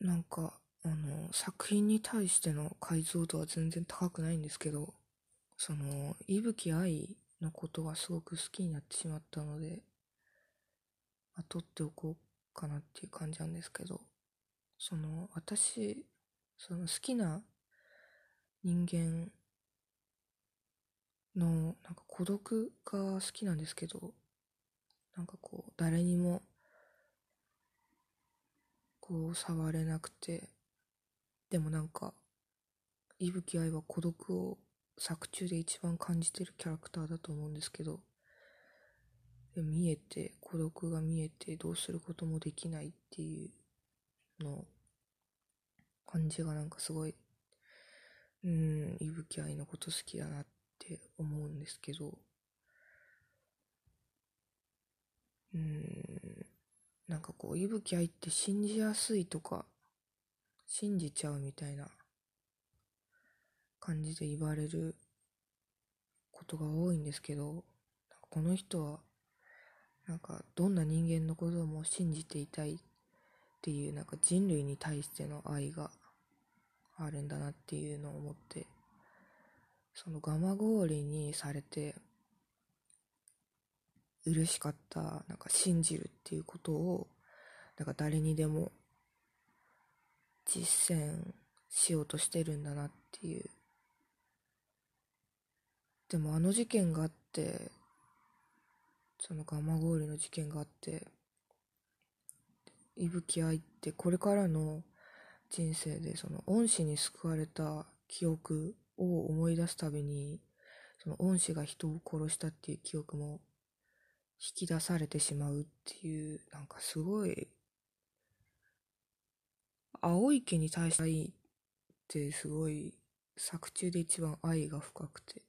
なんか、あの、作品に対しての解像度は全然高くないんですけど、その、伊吹愛のことがすごく好きになってしまったので、まあ、取っておこうかなっていう感じなんですけど、その、私、その好きな人間の、なんか孤独が好きなんですけど、なんかこう、誰にも、こう、触れなくて、でもなんか、伊吹愛は孤独を作中で一番感じてるキャラクターだと思うんですけど、見えて、孤独が見えてどうすることもできないっていうの、感じがなんかすごい、うん、伊吹愛のこと好きだなって思うんですけど、うん、なんかこう、伊吹愛って信じやすいとか、信じちゃうみたいな感じで言われることが多いんですけど、この人は、なんかどんな人間のことも信じていたいっていうなんか人類に対しての愛があるんだなっていうのを思って、そのガマ氷にされて嬉しかった、なんか信じるっていうことを、なんか誰にでも実践しようとしてるんだなっていう。でもあの事件があって、そのガマ氷の事件があって、伊吹愛ってこれからの人生でその恩師に救われた記憶を思い出すたびに、その恩師が人を殺したっていう記憶も引き出されてしまうっていう、なんかすごい、青池に対して愛ってすごい作中で一番愛が深くて、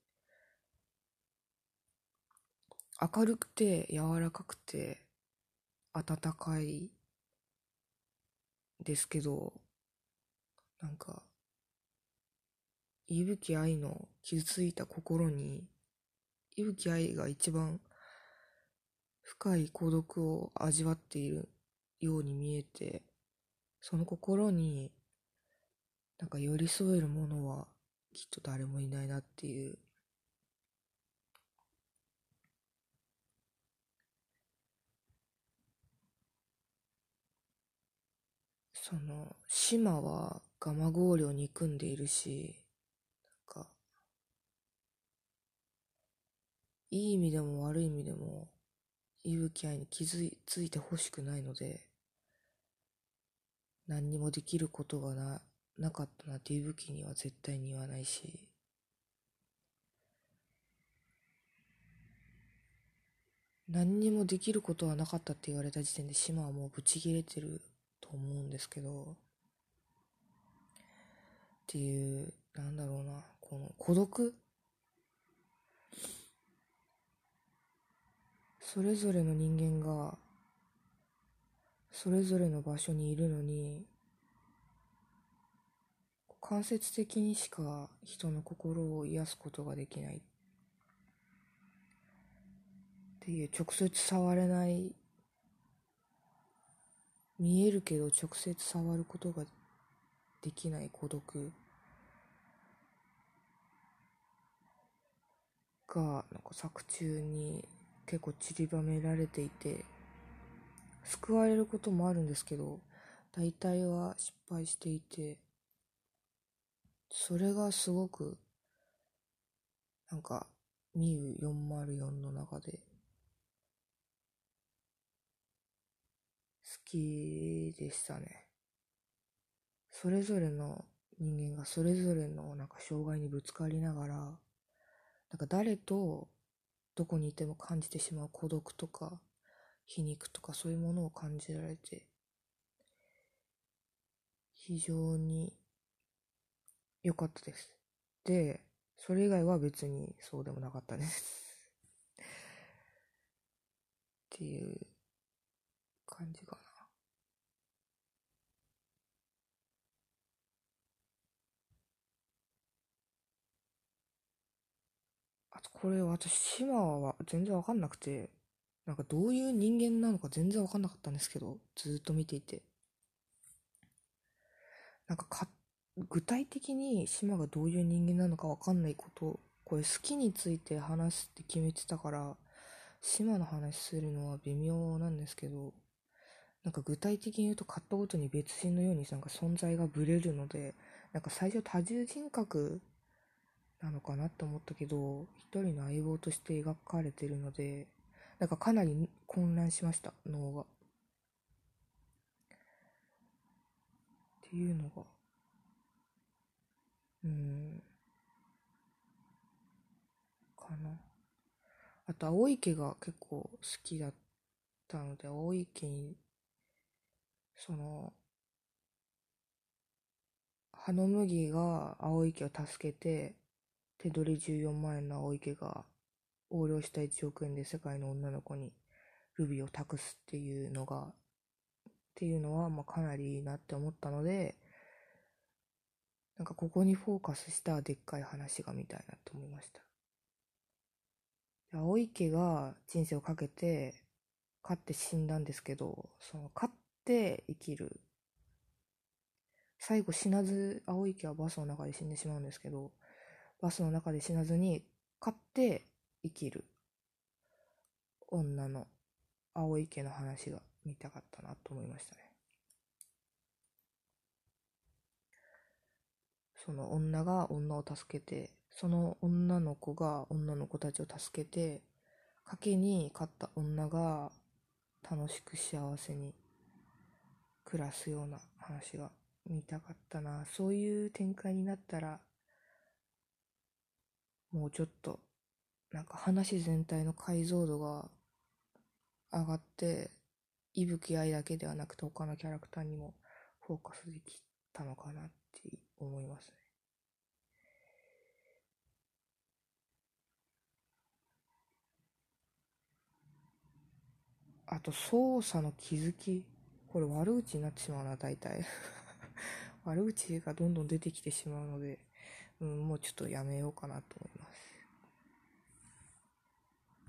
明るくて柔らかくて温かいですけど、なんか、伊吹愛の傷ついた心に、伊吹愛が一番深い孤独を味わっているように見えて、その心に、なんか寄り添えるものはきっと誰もいないなっていう。その、島は蒲郡を憎んでいるし、なんか、いい意味でも悪い意味でも、伊吹愛に気づいついてほしくないので、何にもできることがな、なかったなって伊吹には絶対に言わないし、何にもできることはなかったって言われた時点で島はもうブチ切れてると思うんですけど、っていう、なんだろうな、この孤独それぞれの人間がそれぞれの場所にいるのに間接的にしか人の心を癒すことができない。っていう直接触れない。見えるけど直接触ることができない孤独。がなんか作中に結構散りばめられていて救われることもあるんですけど大体は失敗していてそれがすごくなんかミュ404の中で好きでしたね。それぞれの人間がそれぞれのなんか障害にぶつかりながらなんか誰とどこにいても感じてしまう孤独とか皮肉とかそういうものを感じられて非常に良かったです。で、それ以外は別にそうでもなかったですっていう感じがこれ私、島は全然わかんなくて、なんかどういう人間なのか全然わかんなかったんですけど、ずっと見ていて。なんかか具体的に島がどういう人間なのかわかんないことこれ好きについて話すって決めてたから島の話するのは微妙なんですけどなんか具体的に言うと買ったごとに別人のようになんか存在がブレるのでなんか最初多重人格なのかなって思ったけど一人の相棒として描かれてるのでなんかかなり混乱しました脳が。っていうのが。うん。かな。あと青池が結構好きだったので青池にその葉の麦が青池を助けて手取り14万円の青池が横領した1億円で世界の女の子にルビーを託すっていうのがっていうのはまあかなりいいなって思ったのでなんかここにフォーカスしたでっかい話が見たいなと思いました。青池が人生をかけて勝って死んだんですけどその勝って生きる。最後死なず青池はバスの中で死んでしまうんですけどバスの中で死なずに勝って生きる。女の青池の話が見たかったなと思いましたね。その女が女を助けてその女の子が女の子たちを助けて賭けに勝った女が楽しく幸せに暮らすような話が見たかったな。そういう展開になったらもうちょっとなんか話全体の解像度が上がって伊吹愛だけではなくて他のキャラクターにもフォーカスできたのかなって思いますね。あと操作の気づき。これ悪口になってしまうな大体。悪口がどんどん出てきてしまうので、うん、もうちょっとやめようかなと思います。